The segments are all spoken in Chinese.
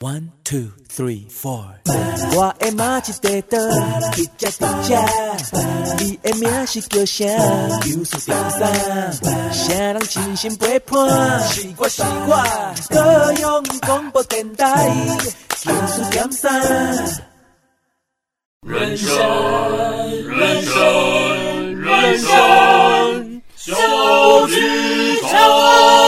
One two three four，我的妈一块豆，一只一只，你的名是叫啥？有数点三，啥人真心陪伴？是我是我，高雄广播电台，有数点三。人生人生人生小剧场。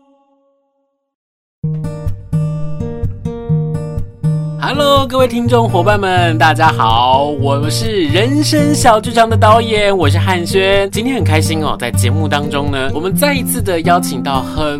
Hello，各位听众伙伴们，大家好，我是人生小剧场的导演，我是汉轩。今天很开心哦，在节目当中呢，我们再一次的邀请到很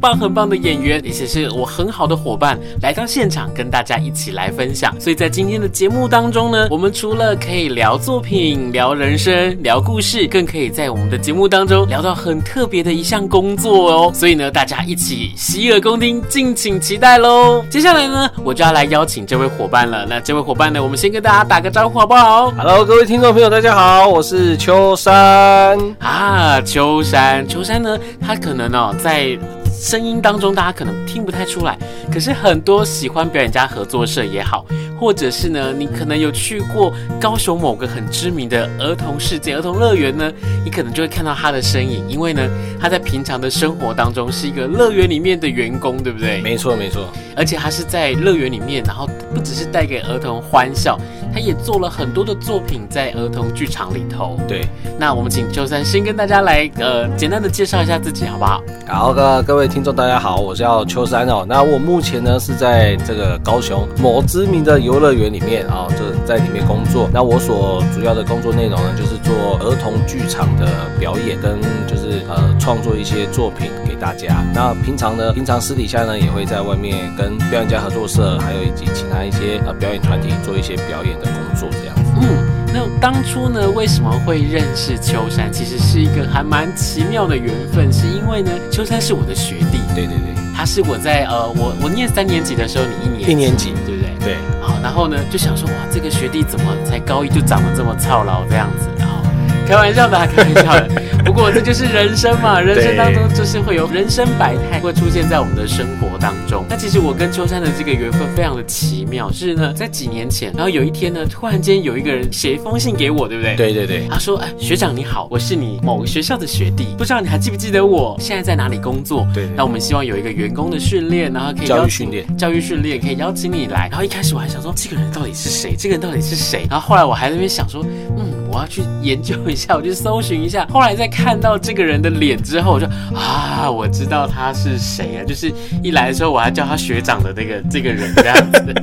棒很棒的演员，也是我很好的伙伴来到现场，跟大家一起来分享。所以在今天的节目当中呢，我们除了可以聊作品、聊人生、聊故事，更可以在我们的节目当中聊到很特别的一项工作哦。所以呢，大家一起洗耳恭听，敬请期待喽。接下来呢，我就要来邀。请这位伙伴了。那这位伙伴呢？我们先跟大家打个招呼好不好？Hello，各位听众朋友，大家好，我是秋山啊。秋山，秋山呢？他可能哦，在声音当中大家可能听不太出来，可是很多喜欢表演家合作社也好。或者是呢，你可能有去过高雄某个很知名的儿童世界、儿童乐园呢，你可能就会看到他的身影，因为呢，他在平常的生活当中是一个乐园里面的员工，对不对？没错，没错。而且他是在乐园里面，然后不只是带给儿童欢笑，他也做了很多的作品在儿童剧场里头。对，那我们请秋山先跟大家来呃简单的介绍一下自己，好不好？好的，各位听众大家好，我叫秋山哦。那我目前呢是在这个高雄某知名的。游乐园里面啊，就在里面工作。那我所主要的工作内容呢，就是做儿童剧场的表演，跟就是呃创作一些作品给大家。那平常呢，平常私底下呢，也会在外面跟表演家合作社，还有以及其他一些呃表演团体做一些表演的工作，这样子。嗯，那当初呢，为什么会认识秋山？其实是一个还蛮奇妙的缘分，是因为呢，秋山是我的学弟。对对对，他是我在呃我我念三年级的时候，你一年一年级，对好？然后呢，就想说哇，这个学弟怎么才高一就长得这么操劳这样子？开玩笑的，开玩笑的。不过这就是人生嘛，人生当中就是会有人生百态会出现在我们的生活当中。那其实我跟秋山的这个缘分非常的奇妙，是呢，在几年前，然后有一天呢，突然间有一个人写一封信给我，对不对？对对对。他说：“哎，学长你好，我是你某个学校的学弟，不知道你还记不记得我？现在在哪里工作？对。那我们希望有一个员工的训练，然后可以教育训练，教育训练可以邀请你来。然后一开始我还想说，这个人到底是谁？这个人到底是谁？然后后来我还在那边想说，嗯。”我要去研究一下，我去搜寻一下。后来在看到这个人的脸之后，我就啊，我知道他是谁啊！就是一来的时候，我还叫他学长的那个这个人这样子。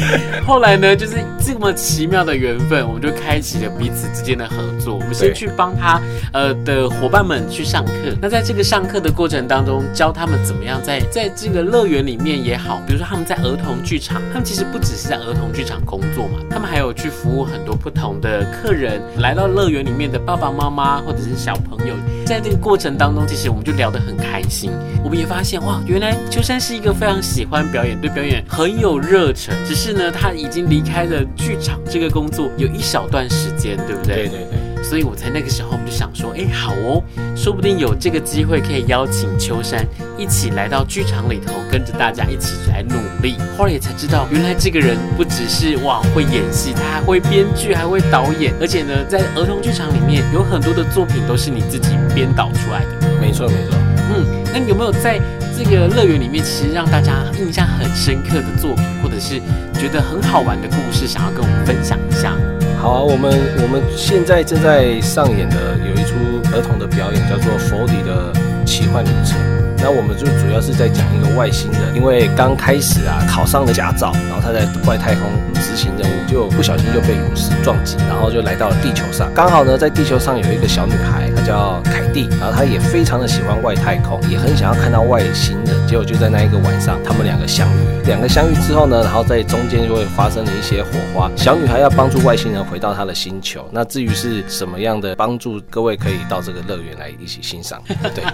后来呢，就是这么奇妙的缘分，我们就开启了彼此之间的合作。我们先去帮他呃的伙伴们去上课。那在这个上课的过程当中，教他们怎么样在在这个乐园里面也好，比如说他们在儿童剧场，他们其实不只是在儿童剧场工作嘛，他们还有去服务很多不同的客人，来到乐园里面的爸爸妈妈或者是小朋友。在这个过程当中，其实我们就聊得很开心。我们也发现哇，原来秋山是一个非常喜欢表演，对表演很有热忱。只是呢，他已经离开了剧场这个工作有一小段时间，对不对？对对对。所以我在那个时候，我们就想说，哎，好哦，说不定有这个机会可以邀请秋山一起来到剧场里头，跟着大家一起来努力。后来也才知道，原来这个人不只是哇会演戏，他还会编剧，还会导演，而且呢，在儿童剧场里面有很多的作品都是你自己编导出来的。没错，没错。嗯，那你有没有在这个乐园里面，其实让大家印象很深刻的作品，或者是觉得很好玩的故事，想要跟我们分享一下？好啊，我们我们现在正在上演的有一出儿童的表演，叫做《佛迪的奇幻旅程》。那我们就主要是在讲一个外星人，因为刚开始啊考上了驾照，然后他在外太空执行任务，就不小心就被陨石撞击，然后就来到了地球上。刚好呢，在地球上有一个小女孩，她叫凯蒂，然后她也非常的喜欢外太空，也很想要看到外星人。结果就在那一个晚上，他们两个相遇。两个相遇之后呢，然后在中间就会发生了一些火花。小女孩要帮助外星人回到她的星球。那至于是什么样的帮助，各位可以到这个乐园来一起欣赏。对。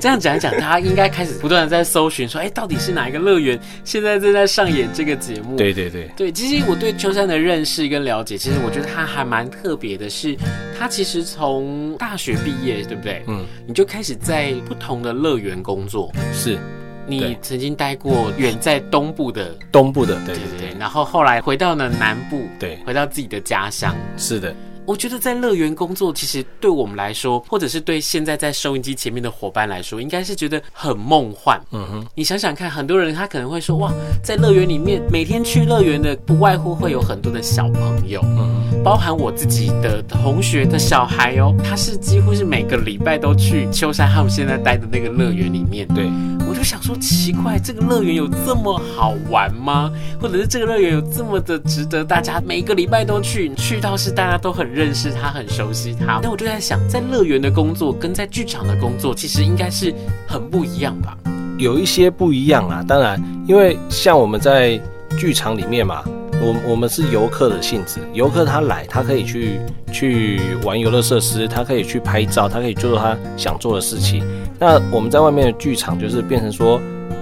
这样讲一讲，大家应该开始不断的在搜寻，说，哎，到底是哪一个乐园现在正在上演这个节目？对对对对，其实我对秋山的认识跟了解，其实我觉得他还蛮特别的是，是他其实从大学毕业，对不对？嗯，你就开始在不同的乐园工作。是，你曾经待过远在东部的东部的，对对对，对，然后后来回到了南部，对，回到自己的家乡。是的。我觉得在乐园工作，其实对我们来说，或者是对现在在收音机前面的伙伴来说，应该是觉得很梦幻。嗯哼，你想想看，很多人他可能会说，哇，在乐园里面，每天去乐园的不外乎会有很多的小朋友，嗯，包含我自己的同学的小孩哦，他是几乎是每个礼拜都去秋山他们现在待的那个乐园里面。对，我就想说，奇怪，这个乐园有这么好玩吗？或者是这个乐园有这么的值得大家每个礼拜都去？去到是大家都很。认识他，很熟悉他。那我就在想，在乐园的工作跟在剧场的工作，其实应该是很不一样吧？有一些不一样啊。当然，因为像我们在剧场里面嘛，我我们是游客的性质。游客他来，他可以去去玩游乐设施，他可以去拍照，他可以做他想做的事情。那我们在外面的剧场，就是变成说，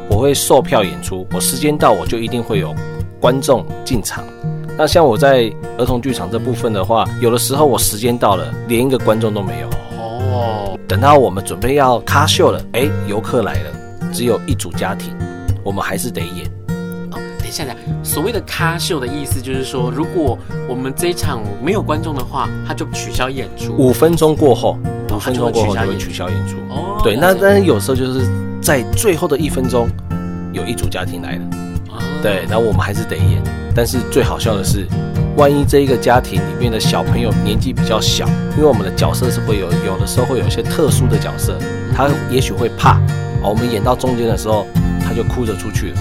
我会售票演出，我时间到，我就一定会有观众进场。那像我在儿童剧场这部分的话，有的时候我时间到了，连一个观众都没有哦。等到我们准备要咖秀了，哎，游客来了，只有一组家庭，我们还是得演。哦，等一下，等一下，所谓的咖秀的意思就是说，如果我们这一场没有观众的话，他就取消演出。五分钟过后，五分钟过后就会取消演出。哦，对，那但是有时候就是在最后的一分钟，有一组家庭来了，哦，对，然后我们还是得演。但是最好笑的是，万一这一个家庭里面的小朋友年纪比较小，因为我们的角色是会有有的时候会有一些特殊的角色，他也许会怕，我们演到中间的时候，他就哭着出去了。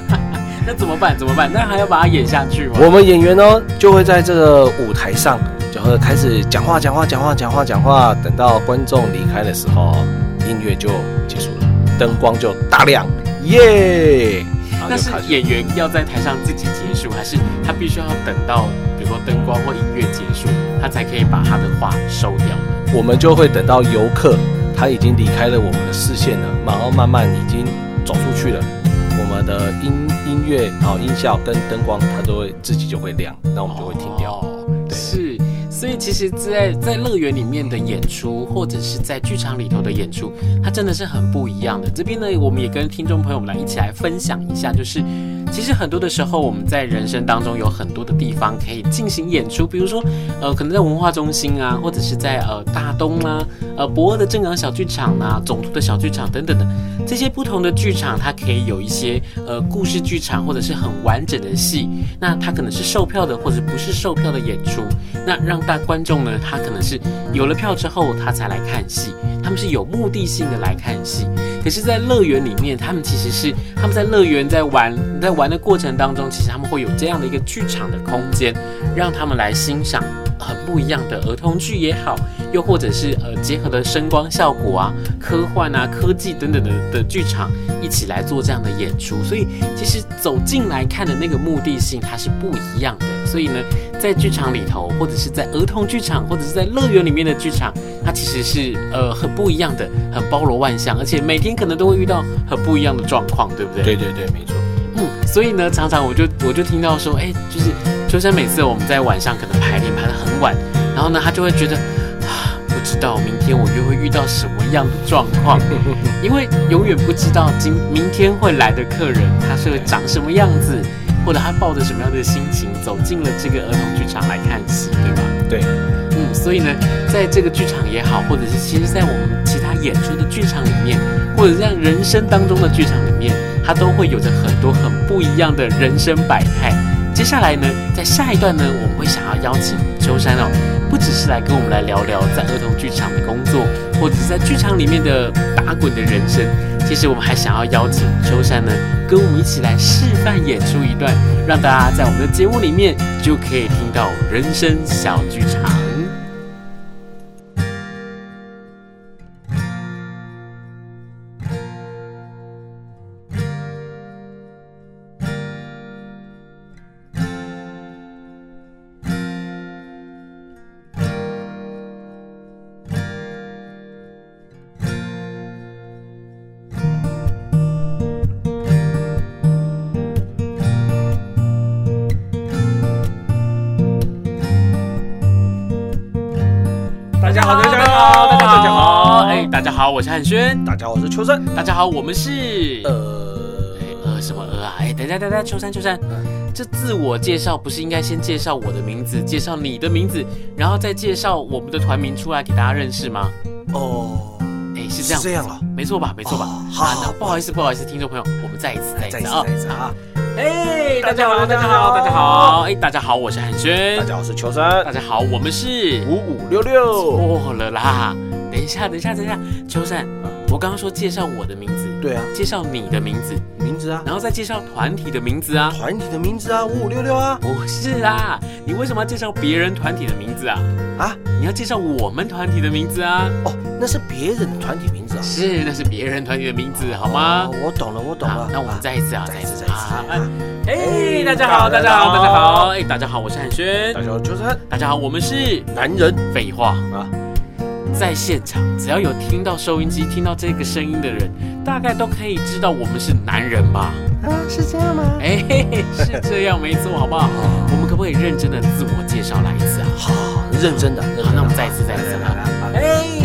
那怎么办？怎么办？那还要把它演下去吗？我们演员呢，就会在这个舞台上，就会开始讲话，讲话，讲话，讲话，讲话。等到观众离开的时候，音乐就结束了，灯光就大亮，耶、yeah!！那是演员要在台上自己结束，还是他必须要等到比如说灯光或音乐结束，他才可以把他的话收掉呢？我们就会等到游客他已经离开了我们的视线了，然后慢慢已经走出去了，我们的音音乐、好音效跟灯光，它都会自己就会亮，那我们就会停掉。哦、对，是。所以其实在，在在乐园里面的演出，或者是在剧场里头的演出，它真的是很不一样的。这边呢，我们也跟听众朋友们来一起来分享一下，就是其实很多的时候，我们在人生当中有很多的地方可以进行演出，比如说，呃，可能在文化中心啊，或者是在呃大东啊，呃博二的正港小剧场啊，总图的小剧场等等的这些不同的剧场，它可以有一些呃故事剧场，或者是很完整的戏。那它可能是售票的，或者不是售票的演出，那让大观众呢，他可能是有了票之后，他才来看戏。他们是有目的性的来看戏。可是，在乐园里面，他们其实是他们在乐园在玩，在玩的过程当中，其实他们会有这样的一个剧场的空间，让他们来欣赏很不一样的儿童剧也好，又或者是呃结合的声光效果啊、科幻啊、科技等等的的剧场一起来做这样的演出。所以，其实走进来看的那个目的性，它是不一样的。所以呢，在剧场里头，或者是在儿童剧场，或者是在乐园里面的剧场，它其实是呃很不一样的，很包罗万象，而且每天可能都会遇到很不一样的状况，对不对？对对对，没错。嗯，所以呢，常常我就我就听到说，哎，就是秋山每次我们在晚上可能排练排得很晚，然后呢，他就会觉得啊，不知道明天我又会遇到什么样的状况，因为永远不知道今明天会来的客人他是会长什么样子。或者他抱着什么样的心情走进了这个儿童剧场来看戏，对吧？对，嗯，所以呢，在这个剧场也好，或者是其实在我们其他演出的剧场里面，或者在人生当中的剧场里面，他都会有着很多很不一样的人生百态。接下来呢，在下一段呢，我们会想要邀请秋山哦，不只是来跟我们来聊聊在儿童剧场的工作，或者是在剧场里面的打滚的人生。其实我们还想要邀请秋山呢，跟我们一起来示范演出一段，让大家在我们的节目里面就可以听到人生小剧场。大家好，大家好，大家好，哎，大家好，我是汉轩，大家好，我是秋生，大家好，我们是呃呃什么呃啊？哎，等一下，等一下，秋山，秋山，这自我介绍不是应该先介绍我的名字，介绍你的名字，然后再介绍我们的团名出来给大家认识吗？哦。哎是这样，这样了，没错吧？没错吧？好，不好意思，不好意思，听众朋友，我们再一次，再一次，再一次啊！哎，大家好，大家好，大家好，哎，大家好，我是汉轩，大家好，我是秋生，大家好，我们是五五六六，错了啦，等一下，等一下，等一下，秋生，我刚刚说介绍我的名字，对啊，介绍你的名字，名字啊，然后再介绍团体的名字啊，团体的名字啊，五五六六啊，不是啦，你为什么要介绍别人团体的名字啊？啊，你要介绍我们团体的名字啊？哦，那是别人的团体名字啊，是，那是别人团体的名字，好吗？我懂了，我懂了，那我们再一次啊，再一次，再一次。哎，大家好，大家好，大家好！哎，大家好，我是汉轩。大家好，秋山。大家好，我们是男人。废话啊，在现场只要有听到收音机、听到这个声音的人，大概都可以知道我们是男人吧？啊，是这样吗？哎，是这样，没错，好不好？我们可不可以认真的自我介绍来一次啊？好，认真的。好，那我们再一次，再一次。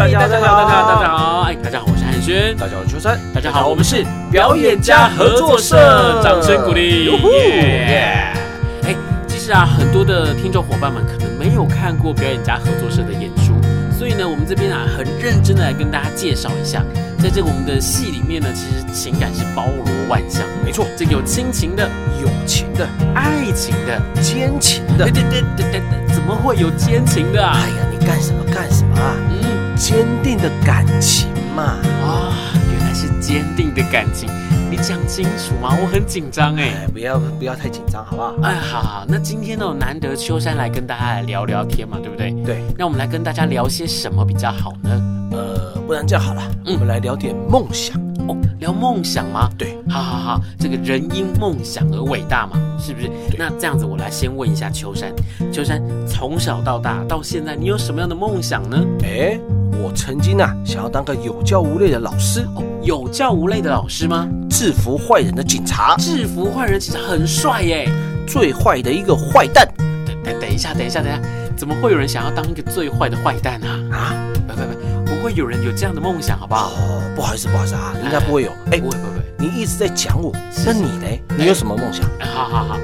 哎，大家好，大家好，大家好！哎，大家好，我是汉轩。大家好，我是秋山。大家好，我们是表演家合作社，掌声鼓励。耶！哎，其实啊，很多的听众伙伴们可能没有看过表演家合作社的演出，所以呢，我们这边啊，很认真的来跟大家介绍一下，在这个我们的戏里面呢，其实情感是包罗万象。没错，这个有亲情的、友情的、爱情的、奸情的。对对对对对，怎么会有奸情的啊？哎呀，你干什么干什么啊？嗯，坚定的感情嘛。啊，原来是坚定的感情。你讲清楚吗？我很紧张哎，不要不要太紧张，好不好？哎，好好，那今天呢，难得秋山来跟大家来聊聊天嘛，对不对？对，那我们来跟大家聊些什么比较好呢？呃，不然这样好了，嗯、我们来聊点梦想哦，聊梦想吗？对，好好好，这个人因梦想而伟大嘛，是不是？那这样子，我来先问一下秋山，秋山从小到大到现在，你有什么样的梦想呢？哎。我曾经啊，想要当个有教无类的老师哦，有教无类的老师吗？制服坏人的警察，制服坏人其实很帅耶，最坏的一个坏蛋。等等等一下，等一下，等一下，怎么会有人想要当一个最坏的坏蛋啊？啊，不不不，不会有人有这样的梦想，好不好？哦，不好意思，不好意思啊，应该不会有。哎，不会不会，你一直在讲我，那你呢？你有什么梦想？好好好。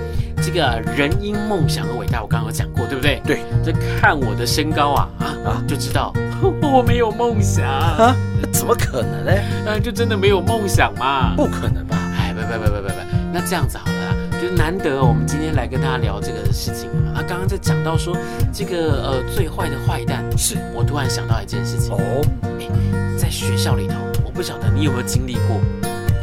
这个人因梦想而伟大，我刚刚有讲过，对不对？对，这看我的身高啊啊啊，就知道 我没有梦想啊？怎么可能呢？啊，就真的没有梦想嘛？不可能吧？哎，不不不不不不，那这样子好了啦，就是难得我们今天来跟大家聊这个事情啊。刚刚在讲到说这个呃最坏的坏蛋，是我突然想到一件事情哦，哎，在学校里头，我不晓得你有没有经历过，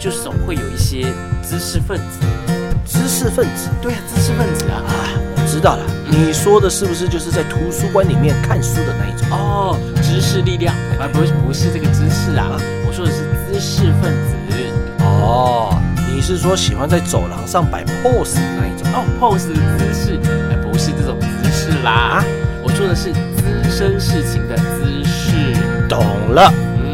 就是总会有一些知识分子。知识分子，对啊，知识分子啊，啊，我知道了。你说的是不是就是在图书馆里面看书的那一种？哦，知识力量，啊，不是，不是这个知识啊，我说的是知识分子。哦，你是说喜欢在走廊上摆 pose 的那一种？哦，pose 的姿势，哎，不是这种姿势啦。啊，我说的是资深事情的姿势。懂了，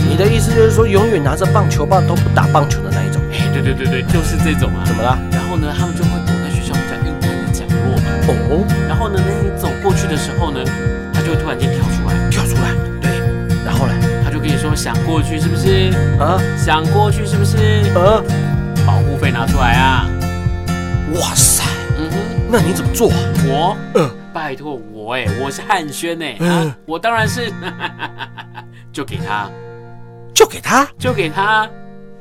你的意思就是说，永远拿着棒球棒都不打棒球的那一种？哎，对对对对，就是这种啊。怎么了？然后呢，他们就会躲在学校比较阴暗的角落嘛。哦。然后呢，那你走过去的时候呢，他就会突然间跳出来，跳出来。对。然后呢，他就跟你说想过去是不是？啊。想过去是不是？啊。保护费拿出来啊。哇塞。嗯哼。那你怎么做？我？嗯。拜托我哎，我是汉轩哎。嗯。我当然是，就给他，就给他，就给他。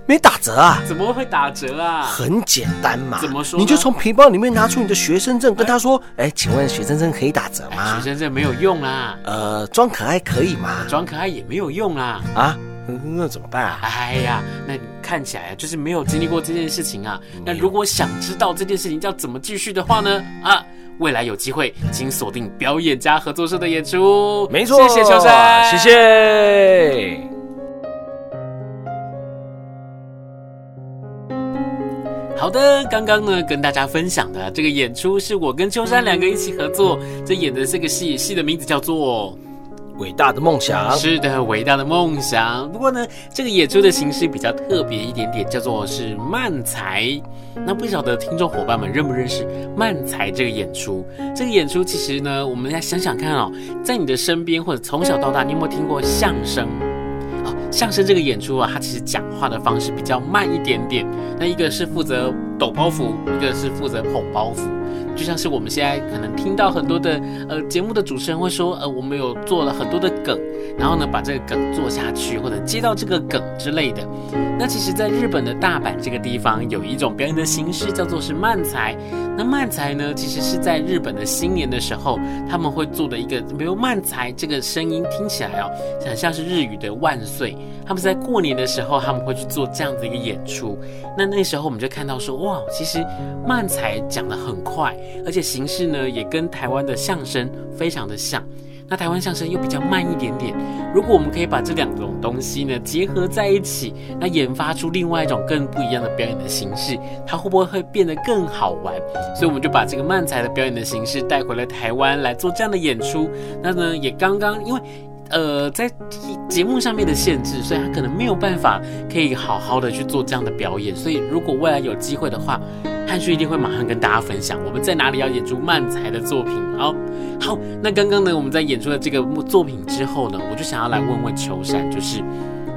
没打折啊？怎么会打折啊？很简单嘛。怎么说？你就从皮包里面拿出你的学生证，跟他说：“哎，请问学生证可以打折吗？”学生证没有用啊。呃，装可爱可以吗？装可爱也没有用啊。啊？那怎么办啊？哎呀，那你看起来就是没有经历过这件事情啊。那如果想知道这件事情要怎么继续的话呢？啊，未来有机会，请锁定表演家合作社的演出。没错，谢谢秋山，谢谢。好的，刚刚呢跟大家分享的这个演出是我跟秋山两个一起合作，这演的这个戏，戏的名字叫做《伟大的梦想》。是的，伟大的梦想。不过呢，这个演出的形式比较特别一点点，叫做是漫才。那不晓得听众伙伴们认不认识漫才这个演出？这个演出其实呢，我们来想想看哦，在你的身边或者从小到大，你有没有听过相声？相声这个演出啊，它其实讲话的方式比较慢一点点。那一个是负责抖包袱，一个是负责捧包袱。就像是我们现在可能听到很多的呃节目的主持人会说，呃，我们有做了很多的梗，然后呢把这个梗做下去，或者接到这个梗之类的。那其实，在日本的大阪这个地方，有一种表演的形式叫做是漫才。那漫才呢，其实是在日本的新年的时候，他们会做的一个，比如漫才这个声音听起来哦，很像是日语的万岁。他们在过年的时候，他们会去做这样子一个演出。那那时候我们就看到说，哇，哇其实漫才讲得很快。而且形式呢，也跟台湾的相声非常的像。那台湾相声又比较慢一点点。如果我们可以把这两种东西呢结合在一起，那研发出另外一种更不一样的表演的形式，它会不会会变得更好玩？所以我们就把这个漫才的表演的形式带回了台湾来做这样的演出。那呢，也刚刚因为。呃，在节目上面的限制，所以他可能没有办法可以好好的去做这样的表演。所以如果未来有机会的话，汉旭一定会马上跟大家分享我们在哪里要演出漫才的作品。哦，好，那刚刚呢，我们在演出了这个作品之后呢，我就想要来问问秋山，就是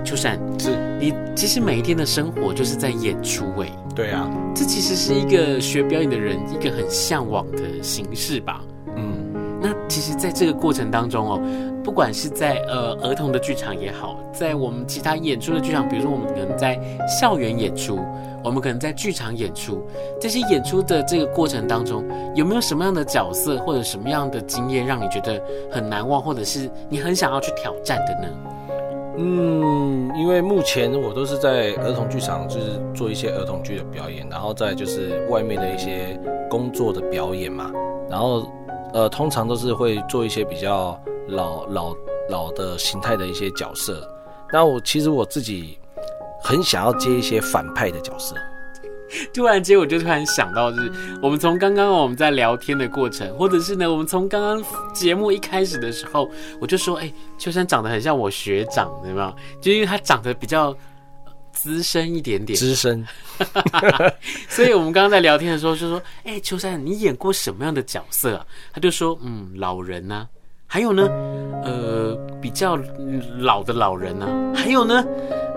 秋山，是你其实每一天的生活就是在演出诶？对啊，这其实是一个学表演的人一个很向往的形式吧？嗯，那其实在这个过程当中哦。不管是在呃儿童的剧场也好，在我们其他演出的剧场，比如说我们可能在校园演出，我们可能在剧场演出，这些演出的这个过程当中，有没有什么样的角色或者什么样的经验让你觉得很难忘，或者是你很想要去挑战的呢？嗯，因为目前我都是在儿童剧场，就是做一些儿童剧的表演，然后再就是外面的一些工作的表演嘛，然后呃通常都是会做一些比较。老老老的形态的一些角色，那我其实我自己很想要接一些反派的角色。突然间，我就突然想到，就是我们从刚刚我们在聊天的过程，或者是呢，我们从刚刚节目一开始的时候，我就说，哎、秋山长得很像我学长，对吗？就因为他长得比较资深一点点，资深。所以我们刚刚在聊天的时候就说，哎、欸，秋山，你演过什么样的角色啊？他就说，嗯，老人啊。还有呢，呃，比较老的老人呢、啊，还有呢，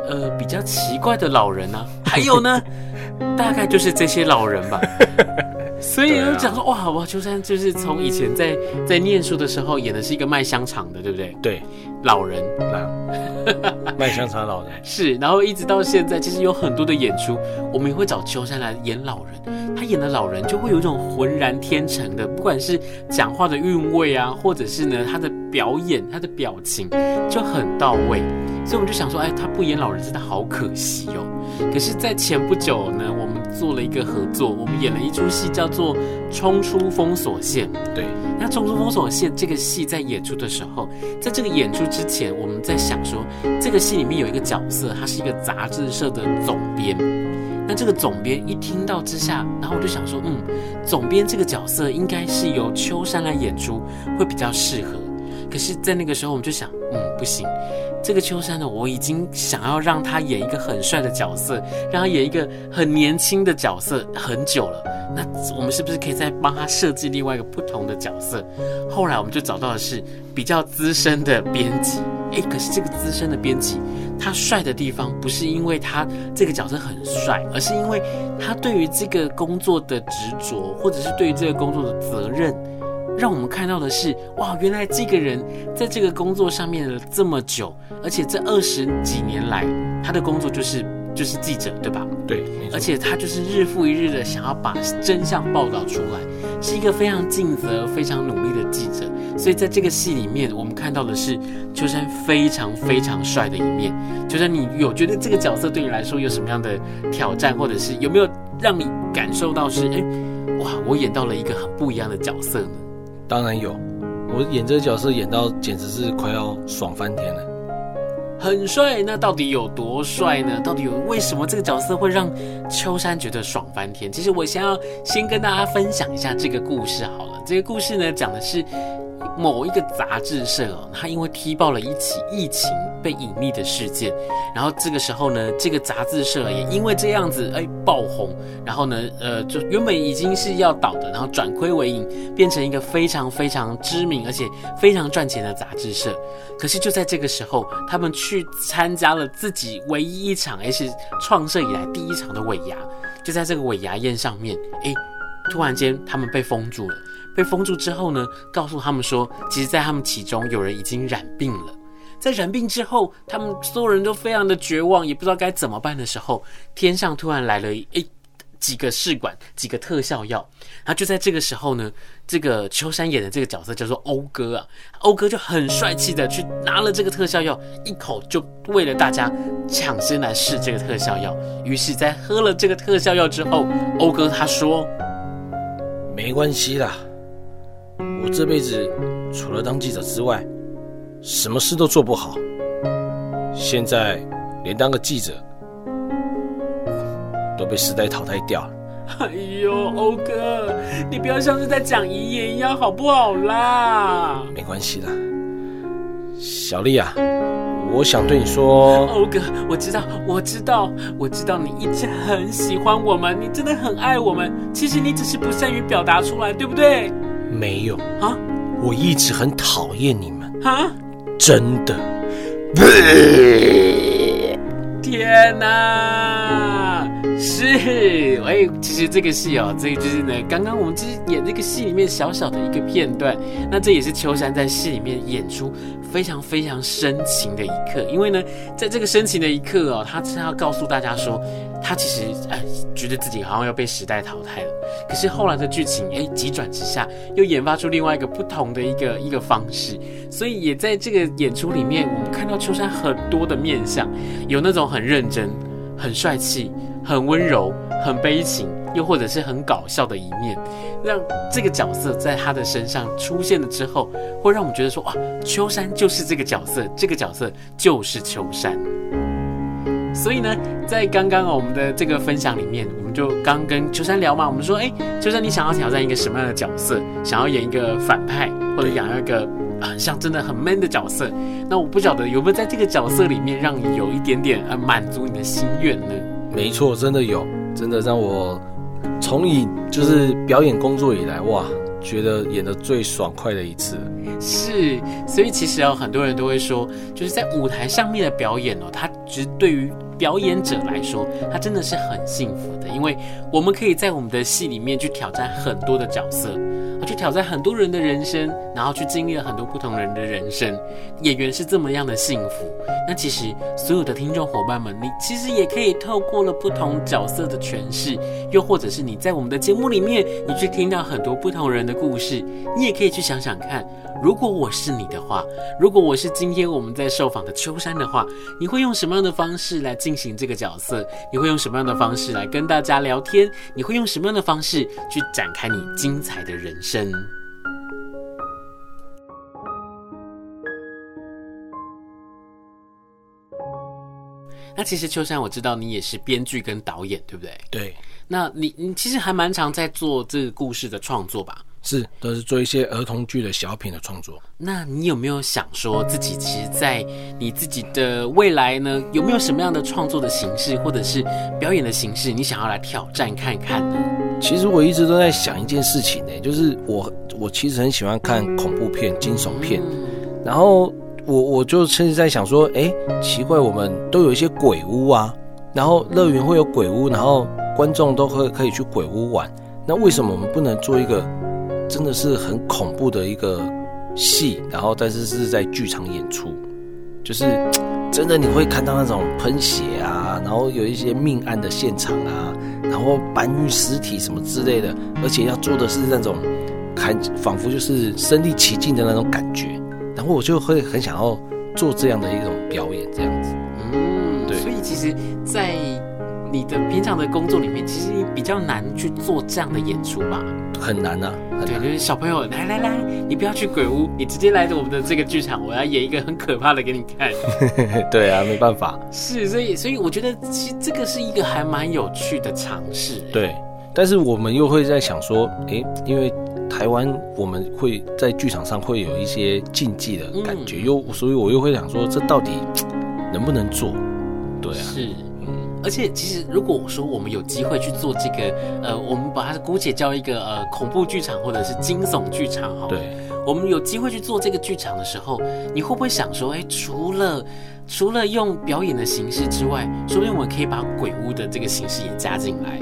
呃，比较奇怪的老人呢、啊，还有呢，大概就是这些老人吧。所以我讲说，哇哇，秋山就是从以前在在念书的时候演的是一个卖香肠的，对不对？对，老人，卖香肠老人是，然后一直到现在，其实有很多的演出，我们也会找秋山来演老人。他演的老人就会有一种浑然天成的，不管是讲话的韵味啊，或者是呢他的表演、他的表情就很到位。所以我们就想说，哎，他不演老人真的好可惜哦。可是，在前不久呢，我们做了一个合作，我们演了一出戏叫做《冲出封锁线》。对，那《冲出封锁线》这个戏在演出的时候，在这个演出之前，我们在想说，这个戏里面有一个角色，他是一个杂志社的总编。那这个总编一听到之下，然后我就想说，嗯，总编这个角色应该是由秋山来演出会比较适合。可是，在那个时候，我们就想，嗯，不行，这个秋山呢，我已经想要让他演一个很帅的角色，让他演一个很年轻的角色很久了。那我们是不是可以再帮他设计另外一个不同的角色？后来我们就找到的是比较资深的编辑。诶，可是这个资深的编辑，他帅的地方不是因为他这个角色很帅，而是因为他对于这个工作的执着，或者是对于这个工作的责任，让我们看到的是，哇，原来这个人在这个工作上面了这么久，而且这二十几年来，他的工作就是。就是记者，对吧？对，而且他就是日复一日的想要把真相报道出来，是一个非常尽责、非常努力的记者。所以在这个戏里面，我们看到的是秋山非常非常帅的一面。秋山，你有觉得这个角色对你来说有什么样的挑战，或者是有没有让你感受到是，哎，哇，我演到了一个很不一样的角色呢？当然有，我演这个角色演到简直是快要爽翻天了。很帅，那到底有多帅呢？到底有为什么这个角色会让秋山觉得爽翻天？其实我先要先跟大家分享一下这个故事好了。这个故事呢，讲的是某一个杂志社哦，他因为踢爆了一起疫情被隐匿的事件，然后这个时候呢，这个杂志社也因为这样子哎爆红，然后呢，呃，就原本已经是要倒的，然后转亏为盈，变成一个非常非常知名而且非常赚钱的杂志社。可是就在这个时候，他们去参加了自己唯一一场，也是创社以来第一场的尾牙。就在这个尾牙宴上面，哎，突然间他们被封住了。被封住之后呢，告诉他们说，其实，在他们其中有人已经染病了。在染病之后，他们所有人都非常的绝望，也不知道该怎么办的时候，天上突然来了一几个试管，几个特效药。然后就在这个时候呢，这个秋山演的这个角色叫做欧哥啊，欧哥就很帅气的去拿了这个特效药，一口就为了大家抢先来试这个特效药。于是，在喝了这个特效药之后，欧哥他说：“没关系啦，我这辈子除了当记者之外，什么事都做不好。现在连当个记者都被时代淘汰掉了。”哎呦，欧哥，你不要像是在讲遗言一样，好不好啦？没关系啦，小丽啊，我想对你说，欧哥，我知道，我知道，我知道你一直很喜欢我们，你真的很爱我们。其实你只是不善于表达出来，对不对？没有啊，我一直很讨厌你们啊，真的。天哪！是，哎，其实这个戏哦，这个就是呢，刚刚我们其实演这个戏里面小小的一个片段，那这也是秋山在戏里面演出非常非常深情的一刻，因为呢，在这个深情的一刻哦，他是要告诉大家说，他其实哎，觉得自己好像要被时代淘汰了，可是后来的剧情哎，急转直下，又研发出另外一个不同的一个一个方式，所以也在这个演出里面，我们看到秋山很多的面相，有那种很认真、很帅气。很温柔、很悲情，又或者是很搞笑的一面，让这个角色在他的身上出现了之后，会让我们觉得说，哇，秋山就是这个角色，这个角色就是秋山。所以呢，在刚刚我们的这个分享里面，我们就刚跟秋山聊嘛，我们说，哎，秋山，你想要挑战一个什么样的角色？想要演一个反派，或者演一个啊像真的很 man 的角色？那我不晓得有没有在这个角色里面让你有一点点呃满足你的心愿呢？没错，真的有，真的让我从以就是表演工作以来，哇，觉得演得最爽快的一次。是，所以其实哦，很多人都会说，就是在舞台上面的表演哦，它其实对于表演者来说，它真的是很幸福的，因为我们可以在我们的戏里面去挑战很多的角色。去挑战很多人的人生，然后去经历了很多不同人的人生。演员是这么样的幸福。那其实所有的听众伙伴们，你其实也可以透过了不同角色的诠释，又或者是你在我们的节目里面，你去听到很多不同人的故事，你也可以去想想看，如果我是你的话，如果我是今天我们在受访的秋山的话，你会用什么样的方式来进行这个角色？你会用什么样的方式来跟大家聊天？你会用什么样的方式去展开你精彩的人生？那其实秋山，我知道你也是编剧跟导演，对不对？对。那你你其实还蛮常在做这个故事的创作吧？是，都是做一些儿童剧的小品的创作。那你有没有想说自己其实，在你自己的未来呢，有没有什么样的创作的形式，或者是表演的形式，你想要来挑战看看呢？其实我一直都在想一件事情呢，就是我我其实很喜欢看恐怖片、惊悚片，然后我我就甚至在想说，哎，奇怪，我们都有一些鬼屋啊，然后乐园会有鬼屋，然后观众都会可以去鬼屋玩，那为什么我们不能做一个？真的是很恐怖的一个戏，然后但是是在剧场演出，就是真的你会看到那种喷血啊，然后有一些命案的现场啊，然后搬运尸体什么之类的，而且要做的是那种看仿佛就是身临其境的那种感觉，然后我就会很想要做这样的一种表演，这样子。嗯，对。所以其实，在你的平常的工作里面，其实你比较难去做这样的演出吧？很难啊，很难。对，就是小朋友，来来来，你不要去鬼屋，你直接来我们的这个剧场，我要演一个很可怕的给你看。对啊，没办法。是，所以所以我觉得其实这个是一个还蛮有趣的尝试。对，但是我们又会在想说，哎、欸，因为台湾我们会在剧场上会有一些禁忌的感觉，嗯、又所以我又会想说，这到底能不能做？对啊，是，嗯，而且其实如果我说我们有机会去做这个，呃，我们把它姑且叫一个呃恐怖剧场或者是惊悚剧场哈，对，我们有机会去做这个剧场的时候，你会不会想说，哎、欸，除了除了用表演的形式之外，说不定我们可以把鬼屋的这个形式也加进来。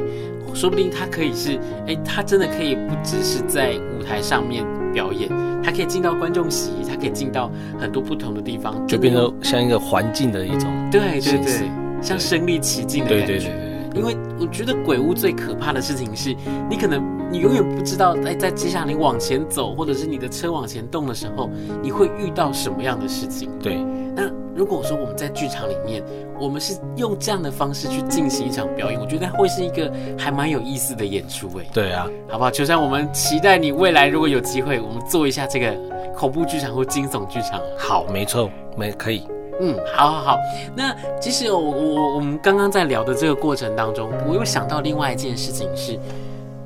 说不定它可以是，哎，它真的可以不只是在舞台上面表演，它可以进到观众席，它可以进到很多不同的地方，就变成像一个环境的一种，对对对，像身临其境的感觉。对对对对。因为我觉得鬼屋最可怕的事情是，你可能你永远不知道，哎，在接下来你往前走，或者是你的车往前动的时候，你会遇到什么样的事情？对。那如果说我们在剧场里面，我们是用这样的方式去进行一场表演，我觉得会是一个还蛮有意思的演出哎。对啊，好不好？就像我们期待你未来如果有机会，我们做一下这个恐怖剧场或惊悚剧场。好，没错，没可以。嗯，好好好。那其实我我我们刚刚在聊的这个过程当中，我又想到另外一件事情是，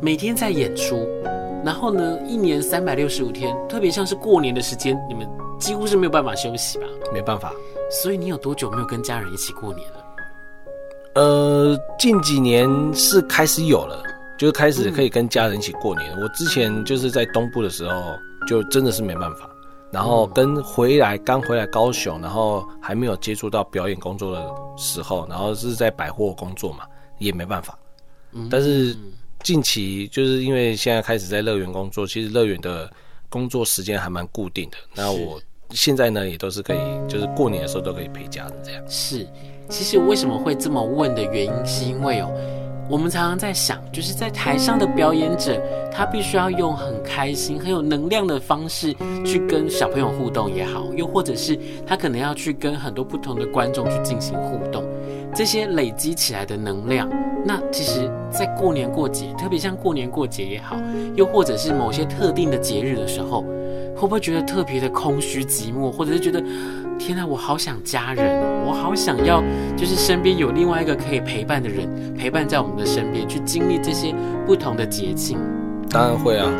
每天在演出，然后呢，一年三百六十五天，特别像是过年的时间，你们。几乎是没有办法休息吧？没办法。所以你有多久没有跟家人一起过年了？呃，近几年是开始有了，就是开始可以跟家人一起过年。嗯、我之前就是在东部的时候，就真的是没办法。然后跟回来刚回来高雄，然后还没有接触到表演工作的时候，然后是在百货工作嘛，也没办法。嗯、但是近期就是因为现在开始在乐园工作，其实乐园的工作时间还蛮固定的。那我。现在呢，也都是可以，就是过年的时候都可以陪家人这样。是，其实为什么会这么问的原因，是因为哦，我们常常在想，就是在台上的表演者，他必须要用很开心、很有能量的方式去跟小朋友互动也好，又或者是他可能要去跟很多不同的观众去进行互动，这些累积起来的能量，那其实，在过年过节，特别像过年过节也好，又或者是某些特定的节日的时候。会不会觉得特别的空虚寂寞，或者是觉得天哪，我好想家人哦，我好想要，就是身边有另外一个可以陪伴的人陪伴在我们的身边，去经历这些不同的节庆。当然会啊，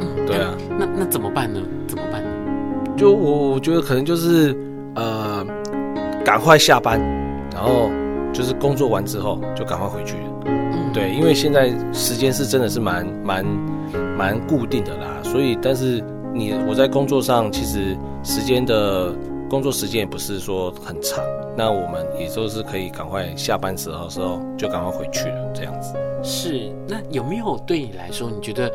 嗯，对啊，那那怎么办呢？怎么办呢？就我我觉得可能就是呃，赶快下班，然后就是工作完之后就赶快回去。嗯，对，因为现在时间是真的是蛮蛮蛮固定的啦，所以但是。你我在工作上其实时间的工作时间也不是说很长，那我们也都是可以赶快下班时候的时候就赶快回去了这样子。是，那有没有对你来说，你觉得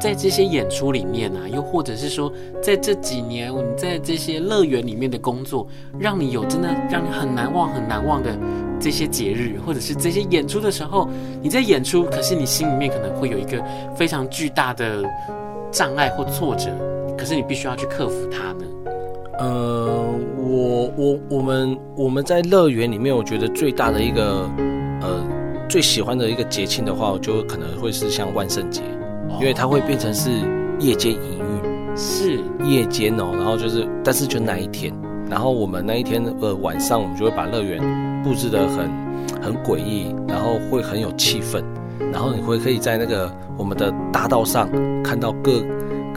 在这些演出里面啊，又或者是说在这几年你在这些乐园里面的工作，让你有真的让你很难忘很难忘的这些节日，或者是这些演出的时候，你在演出，可是你心里面可能会有一个非常巨大的障碍或挫折。可是你必须要去克服它呢。呃，我我我们我们在乐园里面，我觉得最大的一个呃最喜欢的一个节庆的话，我就可能会是像万圣节，因为它会变成是夜间营运，是夜间哦，然后就是但是就那一天，然后我们那一天呃晚上，我们就会把乐园布置的很很诡异，然后会很有气氛，然后你会可以在那个我们的大道上看到各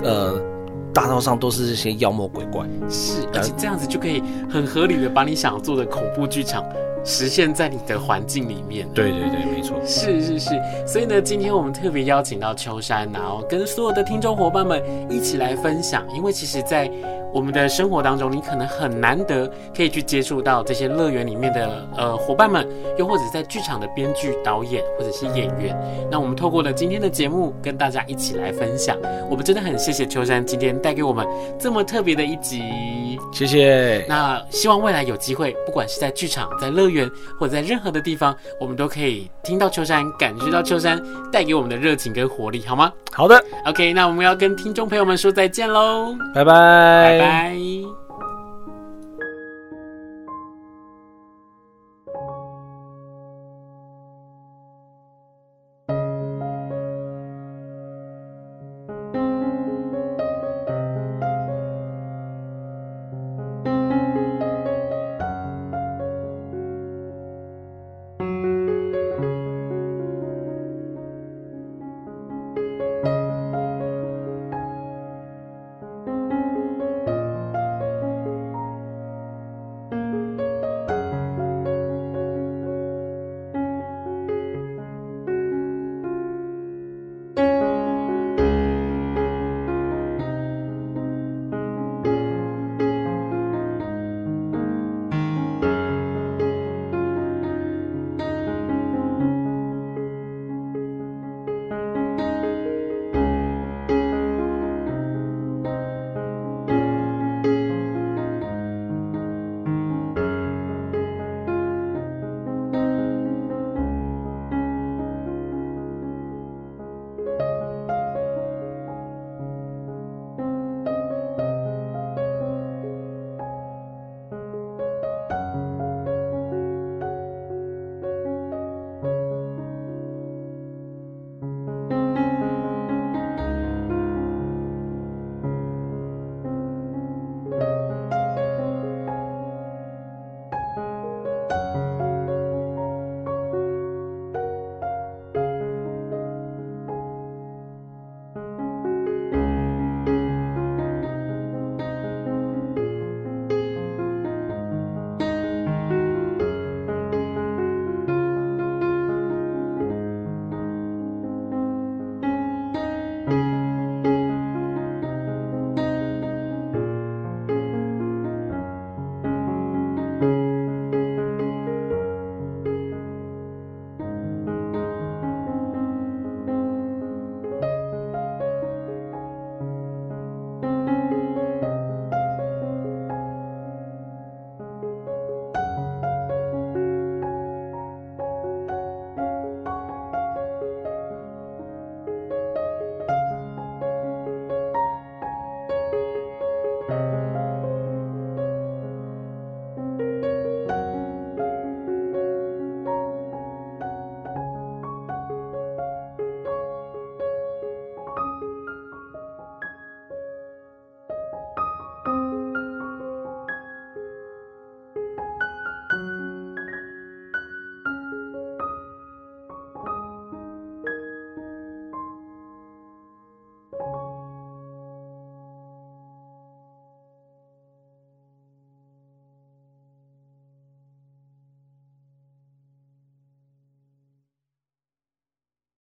呃。大道上都是这些妖魔鬼怪，是，而且这样子就可以很合理的把你想要做的恐怖剧场实现在你的环境里面。对对对，没错。是是是，所以呢，今天我们特别邀请到秋山，然后跟所有的听众伙伴们一起来分享，因为其实，在我们的生活当中，你可能很难得可以去接触到这些乐园里面的呃伙伴们，又或者在剧场的编剧、导演或者是演员。那我们透过了今天的节目，跟大家一起来分享。我们真的很谢谢秋山今天带给我们这么特别的一集，谢谢。那希望未来有机会，不管是在剧场、在乐园或者在任何的地方，我们都可以听到秋山，感觉到秋山带给我们的热情跟活力，好吗？好的。OK，那我们要跟听众朋友们说再见喽，拜拜。拜。